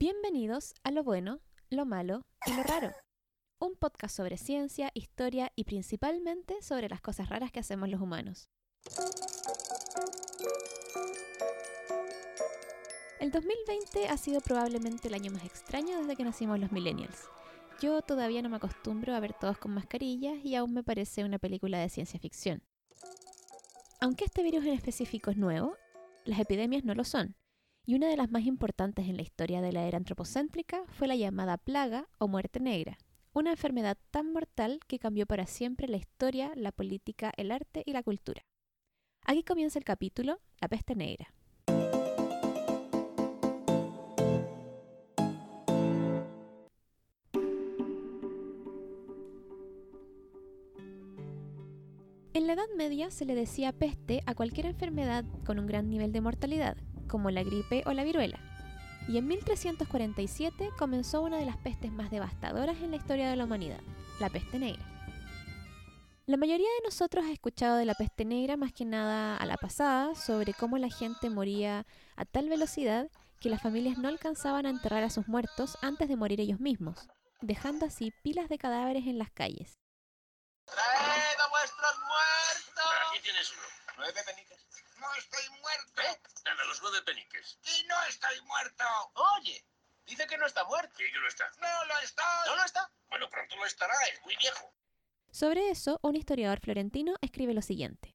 Bienvenidos a Lo Bueno, Lo Malo y Lo Raro. Un podcast sobre ciencia, historia y principalmente sobre las cosas raras que hacemos los humanos. El 2020 ha sido probablemente el año más extraño desde que nacimos los millennials. Yo todavía no me acostumbro a ver todos con mascarillas y aún me parece una película de ciencia ficción. Aunque este virus en específico es nuevo, las epidemias no lo son, y una de las más importantes en la historia de la era antropocéntrica fue la llamada plaga o muerte negra, una enfermedad tan mortal que cambió para siempre la historia, la política, el arte y la cultura. Aquí comienza el capítulo La peste negra. En la Edad Media se le decía peste a cualquier enfermedad con un gran nivel de mortalidad, como la gripe o la viruela. Y en 1347 comenzó una de las pestes más devastadoras en la historia de la humanidad, la peste negra. La mayoría de nosotros ha escuchado de la peste negra más que nada a la pasada sobre cómo la gente moría a tal velocidad que las familias no alcanzaban a enterrar a sus muertos antes de morir ellos mismos, dejando así pilas de cadáveres en las calles. ¡Traed a vuestros muertos! Aquí tienes uno. Nueve peniques. No estoy muerto. ¿Eh? Dame los nueve peniques. Y no estoy muerto. Oye, dice que no está muerto. Sí que lo está. No lo estoy. ¿No lo está? Bueno, pronto lo estará, es muy viejo. Sobre eso, un historiador florentino escribe lo siguiente.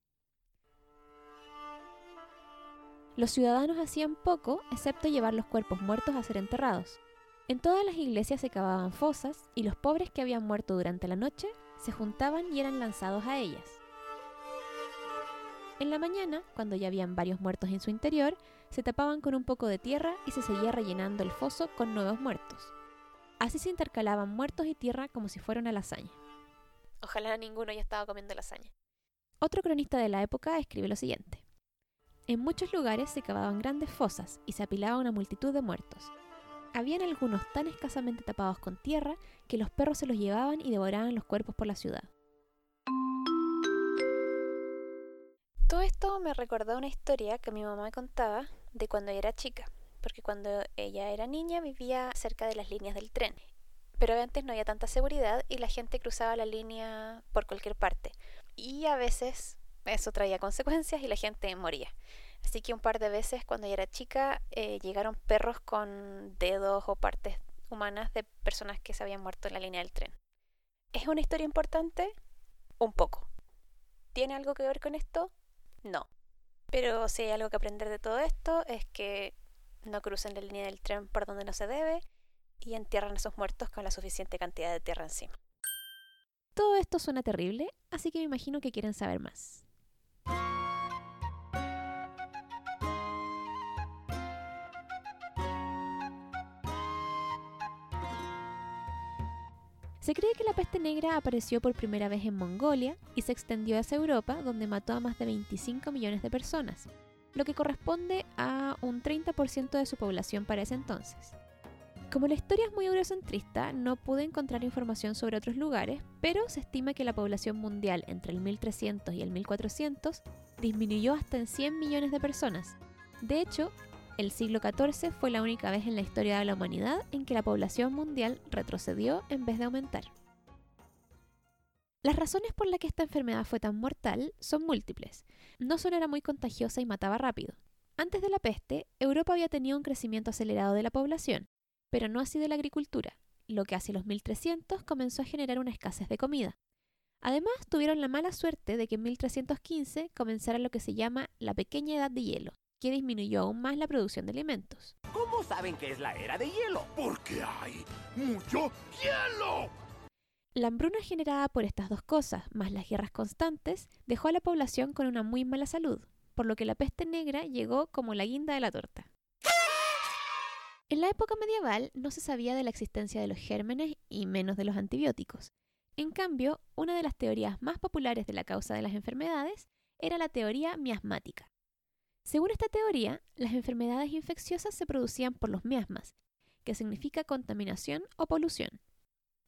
Los ciudadanos hacían poco excepto llevar los cuerpos muertos a ser enterrados. En todas las iglesias se cavaban fosas y los pobres que habían muerto durante la noche se juntaban y eran lanzados a ellas. En la mañana, cuando ya habían varios muertos en su interior, se tapaban con un poco de tierra y se seguía rellenando el foso con nuevos muertos. Así se intercalaban muertos y tierra como si fuera una lasaña. Ojalá ninguno haya estado comiendo lasaña. Otro cronista de la época escribe lo siguiente. En muchos lugares se cavaban grandes fosas y se apilaba una multitud de muertos. Habían algunos tan escasamente tapados con tierra que los perros se los llevaban y devoraban los cuerpos por la ciudad. Todo esto me recordó una historia que mi mamá contaba de cuando ella era chica, porque cuando ella era niña vivía cerca de las líneas del tren. Pero antes no había tanta seguridad y la gente cruzaba la línea por cualquier parte. Y a veces eso traía consecuencias y la gente moría. Así que un par de veces cuando ella era chica eh, llegaron perros con dedos o partes humanas de personas que se habían muerto en la línea del tren. ¿Es una historia importante? Un poco. ¿Tiene algo que ver con esto? No. Pero si hay algo que aprender de todo esto es que no crucen la línea del tren por donde no se debe y entierran a esos muertos con la suficiente cantidad de tierra encima. Todo esto suena terrible, así que me imagino que quieren saber más. Se cree que la peste negra apareció por primera vez en Mongolia y se extendió hacia Europa, donde mató a más de 25 millones de personas, lo que corresponde a un 30% de su población para ese entonces. Como la historia es muy eurocentrista, no pude encontrar información sobre otros lugares, pero se estima que la población mundial entre el 1300 y el 1400 disminuyó hasta en 100 millones de personas. De hecho, el siglo XIV fue la única vez en la historia de la humanidad en que la población mundial retrocedió en vez de aumentar. Las razones por las que esta enfermedad fue tan mortal son múltiples. No solo era muy contagiosa y mataba rápido. Antes de la peste, Europa había tenido un crecimiento acelerado de la población, pero no así de la agricultura, lo que hacia los 1300 comenzó a generar una escasez de comida. Además, tuvieron la mala suerte de que en 1315 comenzara lo que se llama la pequeña edad de hielo, que disminuyó aún más la producción de alimentos. ¿Cómo saben que es la era de hielo? Porque hay mucho hielo. La hambruna generada por estas dos cosas, más las guerras constantes, dejó a la población con una muy mala salud, por lo que la peste negra llegó como la guinda de la torta. En la época medieval no se sabía de la existencia de los gérmenes y menos de los antibióticos. En cambio, una de las teorías más populares de la causa de las enfermedades era la teoría miasmática. Según esta teoría, las enfermedades infecciosas se producían por los miasmas, que significa contaminación o polución.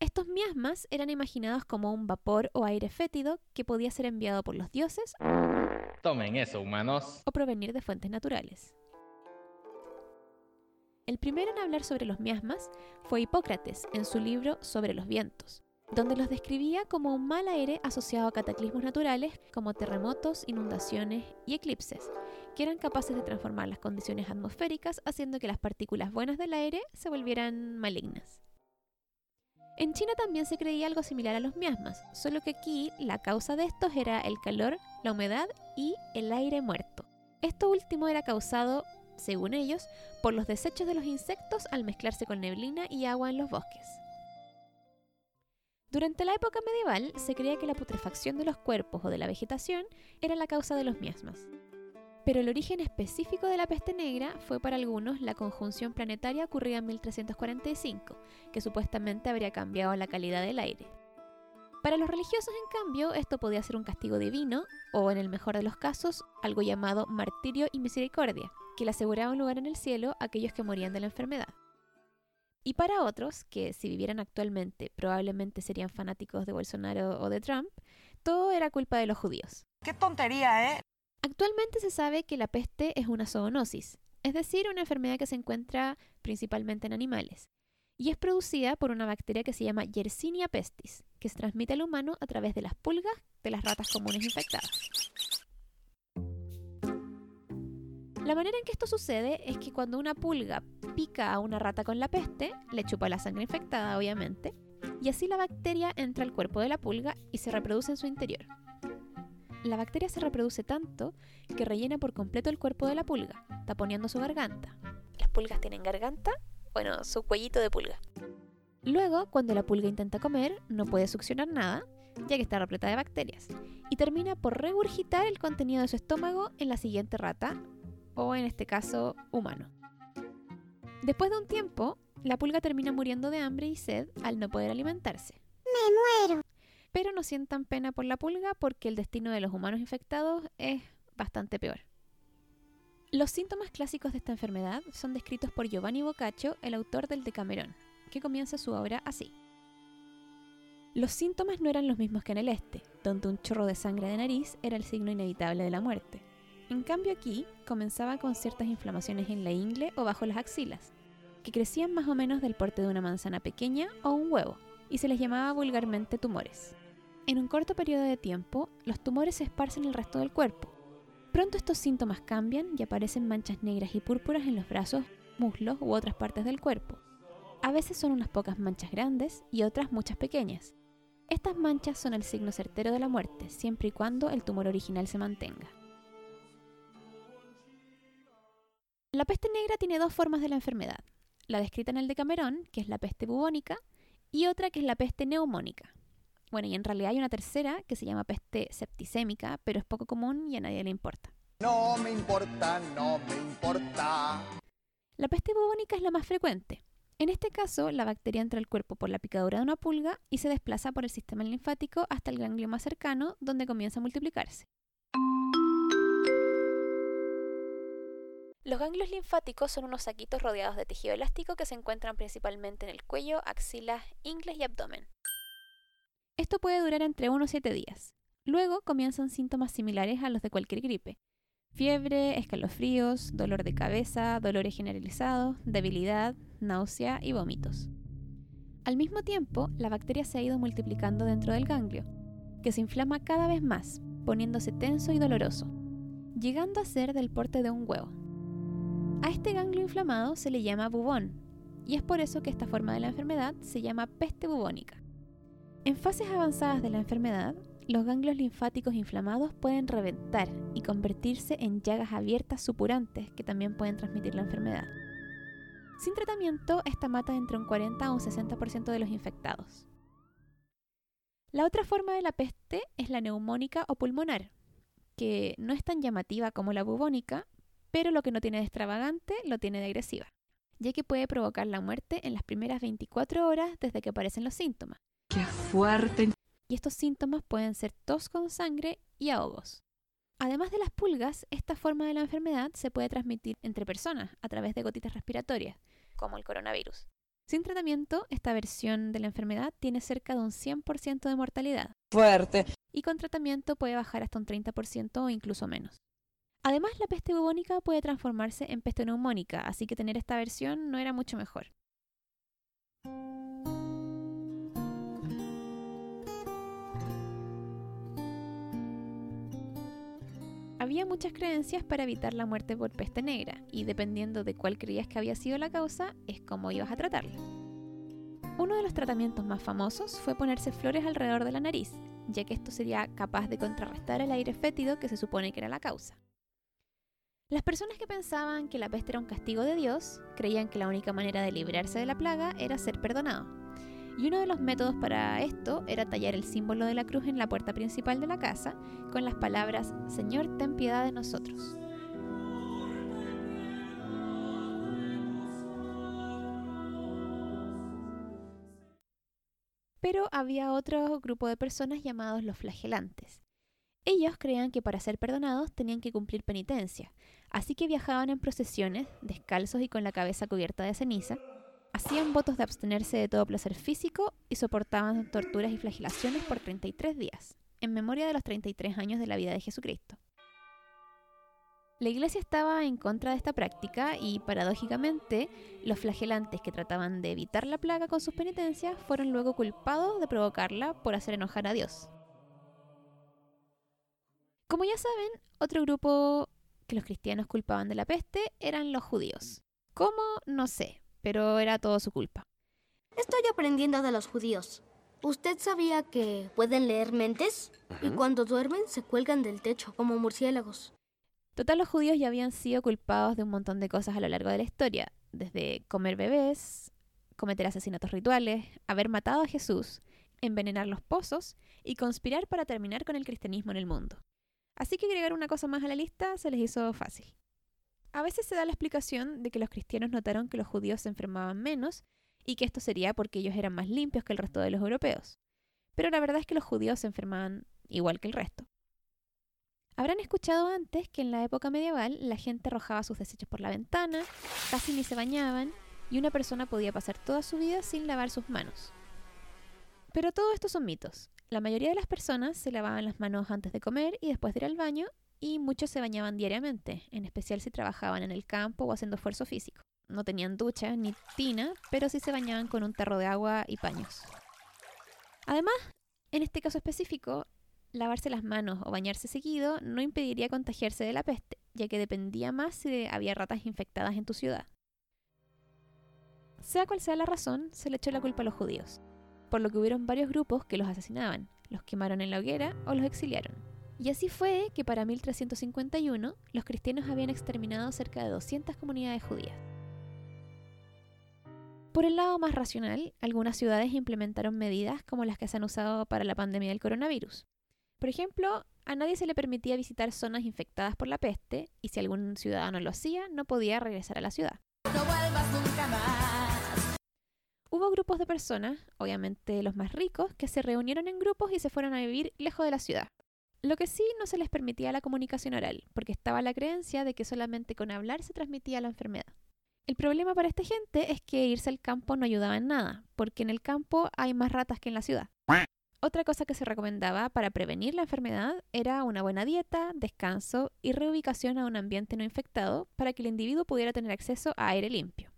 Estos miasmas eran imaginados como un vapor o aire fétido que podía ser enviado por los dioses Tomen eso, humanos. o provenir de fuentes naturales. El primero en hablar sobre los miasmas fue Hipócrates en su libro Sobre los vientos, donde los describía como un mal aire asociado a cataclismos naturales como terremotos, inundaciones y eclipses, que eran capaces de transformar las condiciones atmosféricas haciendo que las partículas buenas del aire se volvieran malignas. En China también se creía algo similar a los miasmas, solo que aquí la causa de estos era el calor, la humedad y el aire muerto. Esto último era causado, según ellos, por los desechos de los insectos al mezclarse con neblina y agua en los bosques. Durante la época medieval se creía que la putrefacción de los cuerpos o de la vegetación era la causa de los miasmas. Pero el origen específico de la peste negra fue para algunos la conjunción planetaria ocurrida en 1345, que supuestamente habría cambiado la calidad del aire. Para los religiosos, en cambio, esto podía ser un castigo divino, o en el mejor de los casos, algo llamado martirio y misericordia, que le aseguraba un lugar en el cielo a aquellos que morían de la enfermedad. Y para otros, que si vivieran actualmente probablemente serían fanáticos de Bolsonaro o de Trump, todo era culpa de los judíos. ¡Qué tontería, eh! Actualmente se sabe que la peste es una zoonosis, es decir, una enfermedad que se encuentra principalmente en animales, y es producida por una bacteria que se llama Yersinia pestis, que se transmite al humano a través de las pulgas de las ratas comunes infectadas. La manera en que esto sucede es que cuando una pulga pica a una rata con la peste, le chupa la sangre infectada, obviamente, y así la bacteria entra al cuerpo de la pulga y se reproduce en su interior la bacteria se reproduce tanto que rellena por completo el cuerpo de la pulga, taponeando su garganta. ¿Las pulgas tienen garganta? Bueno, su cuellito de pulga. Luego, cuando la pulga intenta comer, no puede succionar nada, ya que está repleta de bacterias, y termina por regurgitar el contenido de su estómago en la siguiente rata, o en este caso, humano. Después de un tiempo, la pulga termina muriendo de hambre y sed al no poder alimentarse. Me muero pero no sientan pena por la pulga porque el destino de los humanos infectados es bastante peor. Los síntomas clásicos de esta enfermedad son descritos por Giovanni Boccaccio, el autor del Decamerón, que comienza su obra así. Los síntomas no eran los mismos que en el este, donde un chorro de sangre de nariz era el signo inevitable de la muerte. En cambio aquí comenzaba con ciertas inflamaciones en la ingle o bajo las axilas, que crecían más o menos del porte de una manzana pequeña o un huevo, y se les llamaba vulgarmente tumores. En un corto periodo de tiempo, los tumores se esparcen en el resto del cuerpo. Pronto estos síntomas cambian y aparecen manchas negras y púrpuras en los brazos, muslos u otras partes del cuerpo. A veces son unas pocas manchas grandes y otras muchas pequeñas. Estas manchas son el signo certero de la muerte, siempre y cuando el tumor original se mantenga. La peste negra tiene dos formas de la enfermedad, la descrita en el Decamerón, que es la peste bubónica, y otra que es la peste neumónica. Bueno, y en realidad hay una tercera que se llama peste septicémica, pero es poco común y a nadie le importa. No me importa, no me importa. La peste bubónica es la más frecuente. En este caso, la bacteria entra al cuerpo por la picadura de una pulga y se desplaza por el sistema linfático hasta el ganglio más cercano, donde comienza a multiplicarse. Los ganglios linfáticos son unos saquitos rodeados de tejido elástico que se encuentran principalmente en el cuello, axilas, ingles y abdomen. Esto puede durar entre 1 o 7 días. Luego comienzan síntomas similares a los de cualquier gripe. Fiebre, escalofríos, dolor de cabeza, dolores generalizados, debilidad, náusea y vómitos. Al mismo tiempo, la bacteria se ha ido multiplicando dentro del ganglio, que se inflama cada vez más, poniéndose tenso y doloroso, llegando a ser del porte de un huevo. A este ganglio inflamado se le llama bubón, y es por eso que esta forma de la enfermedad se llama peste bubónica. En fases avanzadas de la enfermedad, los ganglios linfáticos inflamados pueden reventar y convertirse en llagas abiertas supurantes que también pueden transmitir la enfermedad. Sin tratamiento, esta mata entre un 40 a un 60% de los infectados. La otra forma de la peste es la neumónica o pulmonar, que no es tan llamativa como la bubónica, pero lo que no tiene de extravagante lo tiene de agresiva, ya que puede provocar la muerte en las primeras 24 horas desde que aparecen los síntomas ¡Qué fuerte! Y estos síntomas pueden ser tos con sangre y ahogos. Además de las pulgas, esta forma de la enfermedad se puede transmitir entre personas a través de gotitas respiratorias, como el coronavirus. Sin tratamiento, esta versión de la enfermedad tiene cerca de un 100% de mortalidad. Fuerte. Y con tratamiento puede bajar hasta un 30% o incluso menos. Además, la peste bubónica puede transformarse en peste neumónica, así que tener esta versión no era mucho mejor. Había muchas creencias para evitar la muerte por peste negra, y dependiendo de cuál creías que había sido la causa, es cómo ibas a tratarla. Uno de los tratamientos más famosos fue ponerse flores alrededor de la nariz, ya que esto sería capaz de contrarrestar el aire fétido que se supone que era la causa. Las personas que pensaban que la peste era un castigo de Dios creían que la única manera de librarse de la plaga era ser perdonado. Y uno de los métodos para esto era tallar el símbolo de la cruz en la puerta principal de la casa con las palabras Señor, ten piedad de nosotros. Pero había otro grupo de personas llamados los flagelantes. Ellos creían que para ser perdonados tenían que cumplir penitencia, así que viajaban en procesiones, descalzos y con la cabeza cubierta de ceniza, hacían votos de abstenerse de todo placer físico y soportaban torturas y flagelaciones por 33 días, en memoria de los 33 años de la vida de Jesucristo. La iglesia estaba en contra de esta práctica y, paradójicamente, los flagelantes que trataban de evitar la plaga con sus penitencias fueron luego culpados de provocarla por hacer enojar a Dios. Como ya saben, otro grupo que los cristianos culpaban de la peste eran los judíos. ¿Cómo? No sé, pero era todo su culpa. Estoy aprendiendo de los judíos. ¿Usted sabía que pueden leer mentes? Y cuando duermen se cuelgan del techo como murciélagos. Total, los judíos ya habían sido culpados de un montón de cosas a lo largo de la historia, desde comer bebés, cometer asesinatos rituales, haber matado a Jesús, envenenar los pozos y conspirar para terminar con el cristianismo en el mundo. Así que agregar una cosa más a la lista se les hizo fácil. A veces se da la explicación de que los cristianos notaron que los judíos se enfermaban menos y que esto sería porque ellos eran más limpios que el resto de los europeos. Pero la verdad es que los judíos se enfermaban igual que el resto. Habrán escuchado antes que en la época medieval la gente arrojaba sus desechos por la ventana, casi ni se bañaban, y una persona podía pasar toda su vida sin lavar sus manos. Pero todo esto son mitos. La mayoría de las personas se lavaban las manos antes de comer y después de ir al baño, y muchos se bañaban diariamente, en especial si trabajaban en el campo o haciendo esfuerzo físico. No tenían ducha ni tina, pero sí se bañaban con un tarro de agua y paños. Además, en este caso específico, lavarse las manos o bañarse seguido no impediría contagiarse de la peste, ya que dependía más si había ratas infectadas en tu ciudad. Sea cual sea la razón, se le echó la culpa a los judíos, por lo que hubieron varios grupos que los asesinaban, los quemaron en la hoguera o los exiliaron. Y así fue que para 1351 los cristianos habían exterminado cerca de 200 comunidades judías. Por el lado más racional, algunas ciudades implementaron medidas como las que se han usado para la pandemia del coronavirus. Por ejemplo, a nadie se le permitía visitar zonas infectadas por la peste y si algún ciudadano lo hacía, no podía regresar a la ciudad. Hubo grupos de personas, obviamente los más ricos, que se reunieron en grupos y se fueron a vivir lejos de la ciudad. Lo que sí no se les permitía la comunicación oral, porque estaba la creencia de que solamente con hablar se transmitía la enfermedad. El problema para esta gente es que irse al campo no ayudaba en nada, porque en el campo hay más ratas que en la ciudad. Otra cosa que se recomendaba para prevenir la enfermedad era una buena dieta, descanso y reubicación a un ambiente no infectado para que el individuo pudiera tener acceso a aire limpio.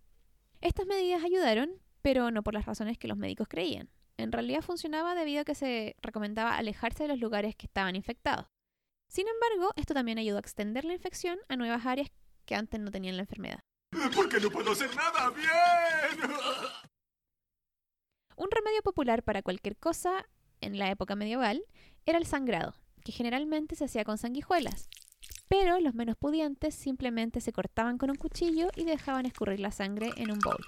Estas medidas ayudaron, pero no por las razones que los médicos creían. En realidad funcionaba debido a que se recomendaba alejarse de los lugares que estaban infectados. Sin embargo, esto también ayudó a extender la infección a nuevas áreas que antes no tenían la enfermedad. ¿Por qué no puedo hacer nada bien? Un remedio popular para cualquier cosa en la época medieval era el sangrado, que generalmente se hacía con sanguijuelas. Pero los menos pudientes simplemente se cortaban con un cuchillo y dejaban escurrir la sangre en un bowl.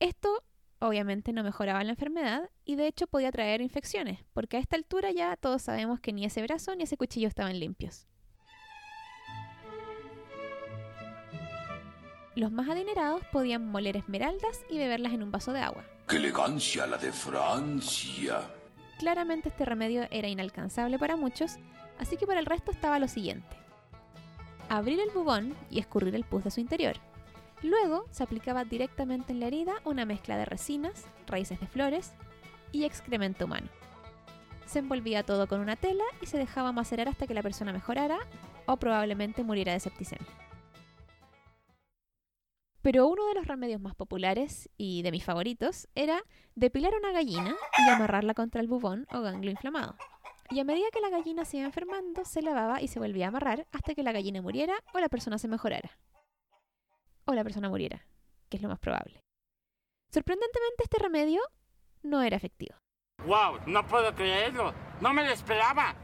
Esto obviamente no mejoraba la enfermedad y de hecho podía traer infecciones, porque a esta altura ya todos sabemos que ni ese brazo ni ese cuchillo estaban limpios. Los más adinerados podían moler esmeraldas y beberlas en un vaso de agua. ¡Qué elegancia la de Francia! Claramente este remedio era inalcanzable para muchos, así que para el resto estaba lo siguiente. Abrir el bubón y escurrir el pus de su interior. Luego se aplicaba directamente en la herida una mezcla de resinas, raíces de flores y excremento humano. Se envolvía todo con una tela y se dejaba macerar hasta que la persona mejorara o probablemente muriera de septicemia. Pero uno de los remedios más populares y de mis favoritos era depilar una gallina y amarrarla contra el bubón o ganglio inflamado. Y a medida que la gallina se iba enfermando, se lavaba y se volvía a amarrar hasta que la gallina muriera o la persona se mejorara. O la persona muriera, que es lo más probable. Sorprendentemente este remedio no era efectivo. ¡Wow! No puedo creerlo. No me lo esperaba.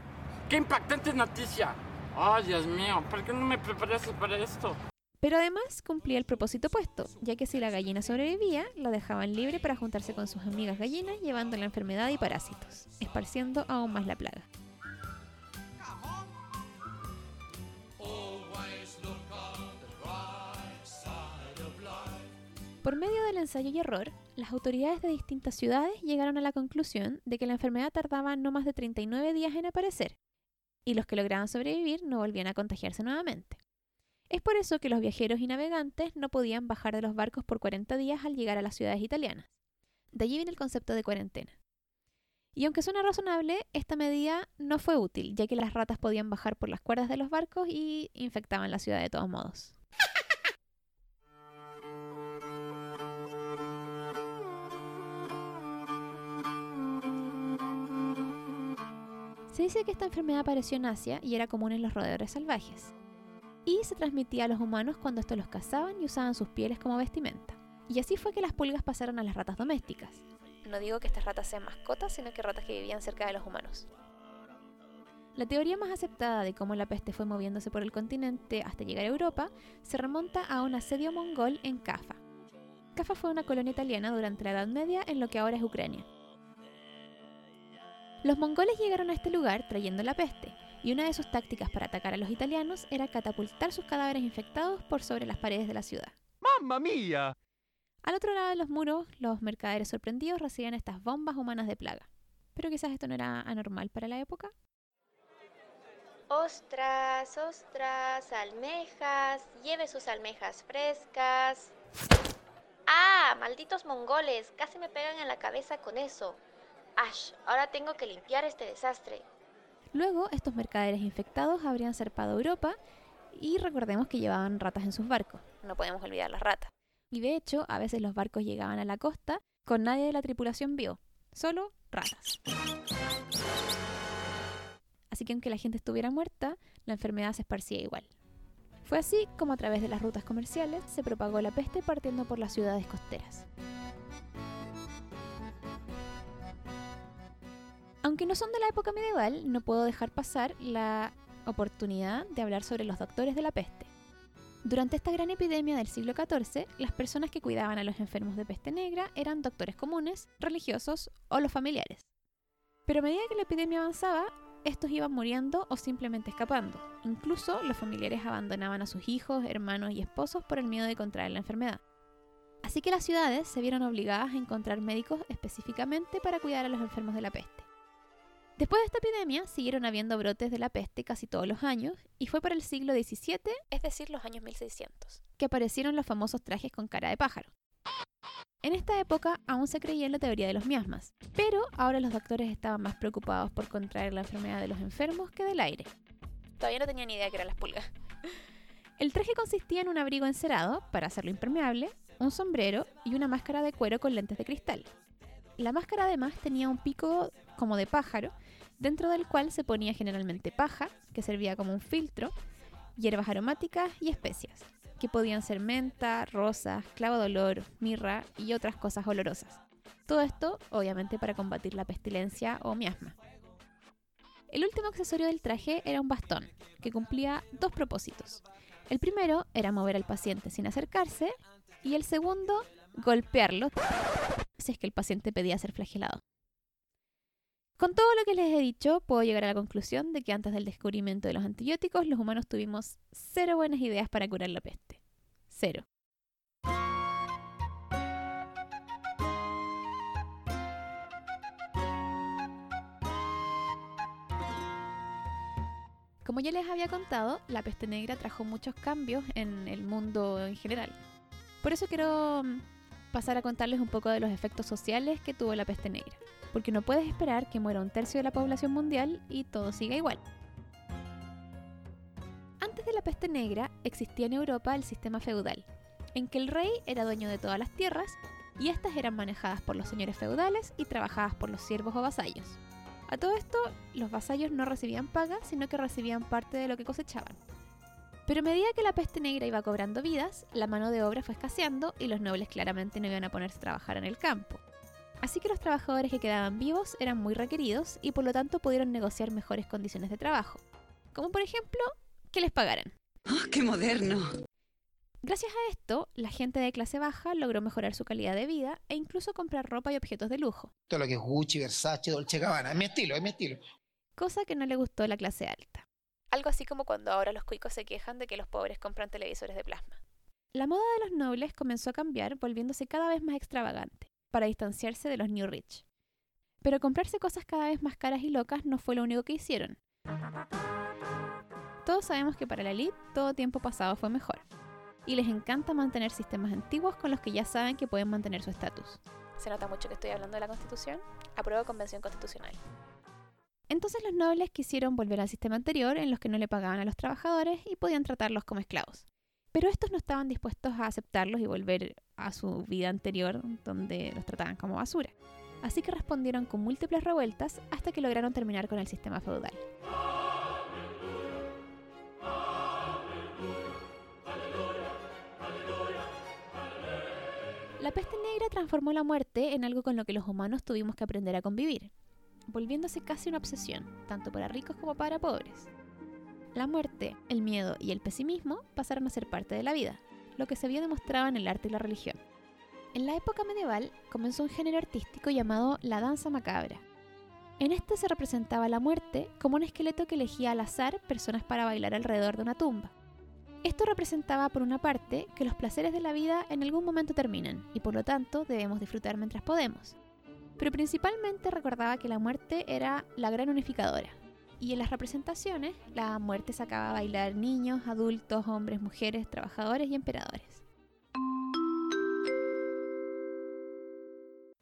¡Qué impactante noticia! ¡Ay, Dios mío! ¿Por qué no me preparaste para esto? Pero además cumplía el propósito opuesto, ya que si la gallina sobrevivía, la dejaban libre para juntarse con sus amigas gallinas llevando la enfermedad y parásitos, esparciendo aún más la plaga. Por medio del ensayo y error, las autoridades de distintas ciudades llegaron a la conclusión de que la enfermedad tardaba no más de 39 días en aparecer, y los que lograban sobrevivir no volvían a contagiarse nuevamente. Es por eso que los viajeros y navegantes no podían bajar de los barcos por 40 días al llegar a las ciudades italianas. De allí viene el concepto de cuarentena. Y aunque suena razonable, esta medida no fue útil, ya que las ratas podían bajar por las cuerdas de los barcos y infectaban la ciudad de todos modos. Se dice que esta enfermedad apareció en Asia y era común en los roedores salvajes. Y se transmitía a los humanos cuando estos los cazaban y usaban sus pieles como vestimenta. Y así fue que las pulgas pasaron a las ratas domésticas. No digo que estas ratas sean mascotas, sino que ratas que vivían cerca de los humanos. La teoría más aceptada de cómo la peste fue moviéndose por el continente hasta llegar a Europa se remonta a un asedio mongol en Kafa. Kafa fue una colonia italiana durante la Edad Media en lo que ahora es Ucrania. Los mongoles llegaron a este lugar trayendo la peste, y una de sus tácticas para atacar a los italianos era catapultar sus cadáveres infectados por sobre las paredes de la ciudad. ¡Mamma mía! Al otro lado de los muros, los mercaderes sorprendidos recibían estas bombas humanas de plaga. Pero quizás esto no era anormal para la época. Ostras, ostras, almejas, lleve sus almejas frescas. ¡Ah! Malditos mongoles, casi me pegan en la cabeza con eso. Ash, ahora tengo que limpiar este desastre. Luego, estos mercaderes infectados habrían zarpado Europa y recordemos que llevaban ratas en sus barcos. No podemos olvidar las ratas. Y de hecho, a veces los barcos llegaban a la costa con nadie de la tripulación vivo, solo ratas. Así que aunque la gente estuviera muerta, la enfermedad se esparcía igual. Fue así como a través de las rutas comerciales se propagó la peste partiendo por las ciudades costeras. Aunque no son de la época medieval, no puedo dejar pasar la oportunidad de hablar sobre los doctores de la peste. Durante esta gran epidemia del siglo XIV, las personas que cuidaban a los enfermos de peste negra eran doctores comunes, religiosos o los familiares. Pero a medida que la epidemia avanzaba, estos iban muriendo o simplemente escapando. Incluso los familiares abandonaban a sus hijos, hermanos y esposos por el miedo de contraer la enfermedad. Así que las ciudades se vieron obligadas a encontrar médicos específicamente para cuidar a los enfermos de la peste. Después de esta epidemia, siguieron habiendo brotes de la peste casi todos los años, y fue para el siglo XVII, es decir, los años 1600, que aparecieron los famosos trajes con cara de pájaro. En esta época aún se creía en la teoría de los miasmas, pero ahora los doctores estaban más preocupados por contraer la enfermedad de los enfermos que del aire. Todavía no tenían idea que eran las pulgas. El traje consistía en un abrigo encerado para hacerlo impermeable, un sombrero y una máscara de cuero con lentes de cristal. La máscara además tenía un pico como de pájaro dentro del cual se ponía generalmente paja, que servía como un filtro, hierbas aromáticas y especias, que podían ser menta, rosas, clavo de olor, mirra y otras cosas olorosas. Todo esto, obviamente, para combatir la pestilencia o miasma. El último accesorio del traje era un bastón, que cumplía dos propósitos. El primero era mover al paciente sin acercarse y el segundo, golpearlo si es que el paciente pedía ser flagelado. Con todo lo que les he dicho, puedo llegar a la conclusión de que antes del descubrimiento de los antibióticos, los humanos tuvimos cero buenas ideas para curar la peste. Cero. Como ya les había contado, la peste negra trajo muchos cambios en el mundo en general. Por eso quiero mm, pasar a contarles un poco de los efectos sociales que tuvo la peste negra porque no puedes esperar que muera un tercio de la población mundial y todo siga igual. la peste negra existía en Europa el sistema feudal, en que el rey era dueño de todas las tierras y estas eran manejadas por los señores feudales y trabajadas por los siervos o vasallos. A todo esto, los vasallos no recibían paga, sino que recibían parte de lo que cosechaban. Pero a medida que la peste negra iba cobrando vidas, la mano de obra fue escaseando y los nobles claramente no iban a ponerse a trabajar en el campo. Así que los trabajadores que quedaban vivos eran muy requeridos y por lo tanto pudieron negociar mejores condiciones de trabajo, como por ejemplo que les pagaran. ¡Oh, qué moderno! Gracias a esto, la gente de clase baja logró mejorar su calidad de vida e incluso comprar ropa y objetos de lujo, Todo lo que es Gucci, Versace, Dolce Gabbana. Es mi estilo, es mi estilo. cosa que no le gustó a la clase alta. Algo así como cuando ahora los cuicos se quejan de que los pobres compran televisores de plasma. La moda de los nobles comenzó a cambiar, volviéndose cada vez más extravagante, para distanciarse de los New Rich. Pero comprarse cosas cada vez más caras y locas no fue lo único que hicieron. Todos sabemos que para la elite todo tiempo pasado fue mejor, y les encanta mantener sistemas antiguos con los que ya saben que pueden mantener su estatus. ¿Se nota mucho que estoy hablando de la Constitución? Apruebo Convención Constitucional. Entonces los nobles quisieron volver al sistema anterior en los que no le pagaban a los trabajadores y podían tratarlos como esclavos. Pero estos no estaban dispuestos a aceptarlos y volver a su vida anterior donde los trataban como basura. Así que respondieron con múltiples revueltas hasta que lograron terminar con el sistema feudal. La peste negra transformó la muerte en algo con lo que los humanos tuvimos que aprender a convivir, volviéndose casi una obsesión, tanto para ricos como para pobres. La muerte, el miedo y el pesimismo pasaron a ser parte de la vida, lo que se vio demostrado en el arte y la religión. En la época medieval comenzó un género artístico llamado la danza macabra. En este se representaba la muerte como un esqueleto que elegía al azar personas para bailar alrededor de una tumba. Esto representaba, por una parte, que los placeres de la vida en algún momento terminan y por lo tanto debemos disfrutar mientras podemos. Pero principalmente recordaba que la muerte era la gran unificadora. Y en las representaciones, la muerte sacaba a bailar niños, adultos, hombres, mujeres, trabajadores y emperadores.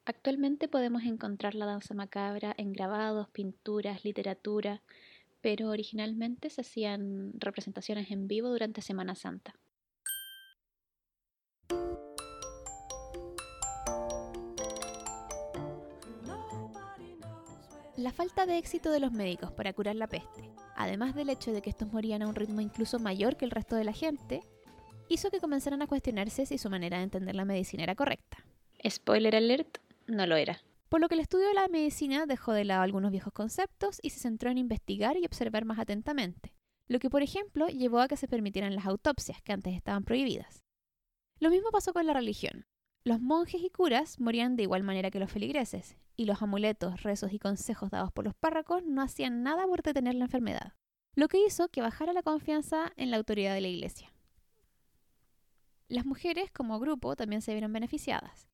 Actualmente podemos encontrar la danza macabra en grabados, pinturas, literatura, pero originalmente se hacían representaciones en vivo durante Semana Santa. La falta de éxito de los médicos para curar la peste, además del hecho de que estos morían a un ritmo incluso mayor que el resto de la gente, hizo que comenzaran a cuestionarse si su manera de entender la medicina era correcta. Spoiler alert, no lo era. Por lo que el estudio de la medicina dejó de lado algunos viejos conceptos y se centró en investigar y observar más atentamente, lo que por ejemplo llevó a que se permitieran las autopsias, que antes estaban prohibidas. Lo mismo pasó con la religión. Los monjes y curas morían de igual manera que los feligreses, y los amuletos, rezos y consejos dados por los párrocos no hacían nada por detener la enfermedad, lo que hizo que bajara la confianza en la autoridad de la iglesia. Las mujeres como grupo también se vieron beneficiadas.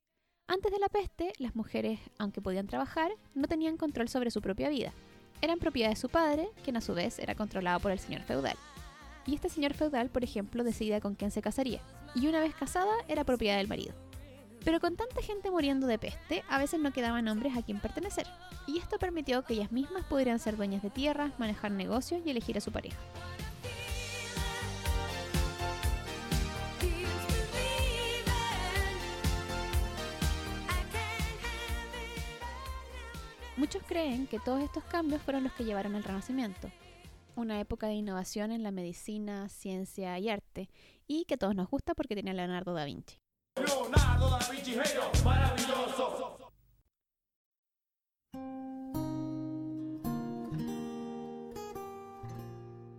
Antes de la peste, las mujeres, aunque podían trabajar, no tenían control sobre su propia vida. Eran propiedad de su padre, quien a su vez era controlado por el señor feudal. Y este señor feudal, por ejemplo, decidía con quién se casaría, y una vez casada era propiedad del marido. Pero con tanta gente muriendo de peste, a veces no quedaban hombres a quien pertenecer, y esto permitió que ellas mismas pudieran ser dueñas de tierras, manejar negocios y elegir a su pareja. Muchos creen que todos estos cambios fueron los que llevaron al Renacimiento, una época de innovación en la medicina, ciencia y arte, y que a todos nos gusta porque tiene a Leonardo da Vinci. Da Vinci, genio, maravilloso.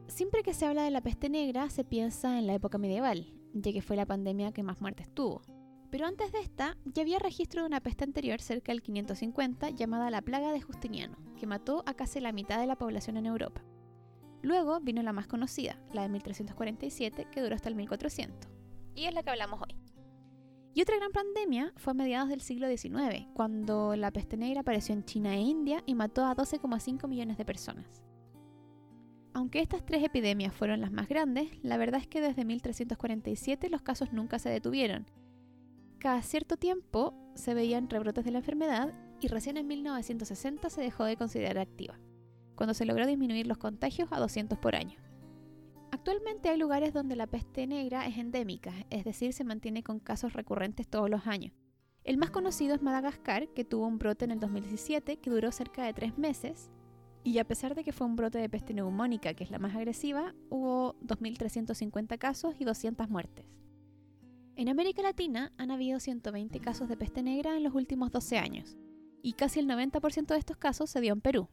Siempre que se habla de la peste negra se piensa en la época medieval, ya que fue la pandemia que más muertes tuvo. Pero antes de esta, ya había registro de una peste anterior cerca del 550 llamada la plaga de Justiniano, que mató a casi la mitad de la población en Europa. Luego vino la más conocida, la de 1347, que duró hasta el 1400, y es la que hablamos hoy. Y otra gran pandemia fue a mediados del siglo XIX, cuando la peste negra apareció en China e India y mató a 12,5 millones de personas. Aunque estas tres epidemias fueron las más grandes, la verdad es que desde 1347 los casos nunca se detuvieron. Cada cierto tiempo se veían rebrotes de la enfermedad y recién en 1960 se dejó de considerar activa, cuando se logró disminuir los contagios a 200 por año. Actualmente hay lugares donde la peste negra es endémica, es decir, se mantiene con casos recurrentes todos los años. El más conocido es Madagascar, que tuvo un brote en el 2017 que duró cerca de tres meses, y a pesar de que fue un brote de peste neumónica, que es la más agresiva, hubo 2.350 casos y 200 muertes. En América Latina han habido 120 casos de peste negra en los últimos 12 años, y casi el 90% de estos casos se dio en Perú.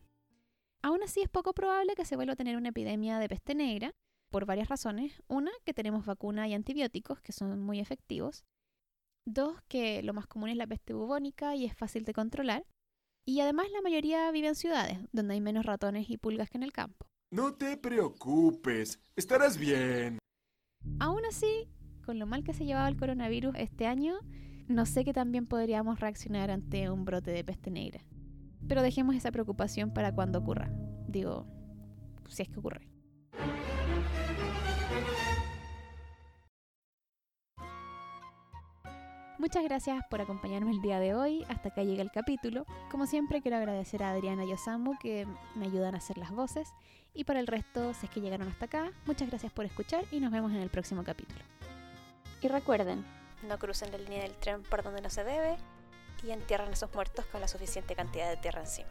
Aún así es poco probable que se vuelva a tener una epidemia de peste negra, por varias razones. Una, que tenemos vacuna y antibióticos, que son muy efectivos. Dos, que lo más común es la peste bubónica y es fácil de controlar. Y además la mayoría vive en ciudades, donde hay menos ratones y pulgas que en el campo. No te preocupes, estarás bien. Aún así, con lo mal que se llevaba el coronavirus este año, no sé que también podríamos reaccionar ante un brote de peste negra. Pero dejemos esa preocupación para cuando ocurra. Digo, si es que ocurre. Muchas gracias por acompañarme el día de hoy. Hasta acá llega el capítulo. Como siempre, quiero agradecer a Adriana y Osamu que me ayudan a hacer las voces. Y para el resto, si es que llegaron hasta acá, muchas gracias por escuchar y nos vemos en el próximo capítulo. Y recuerden, no crucen la línea del tren por donde no se debe y entierran a esos muertos con la suficiente cantidad de tierra encima.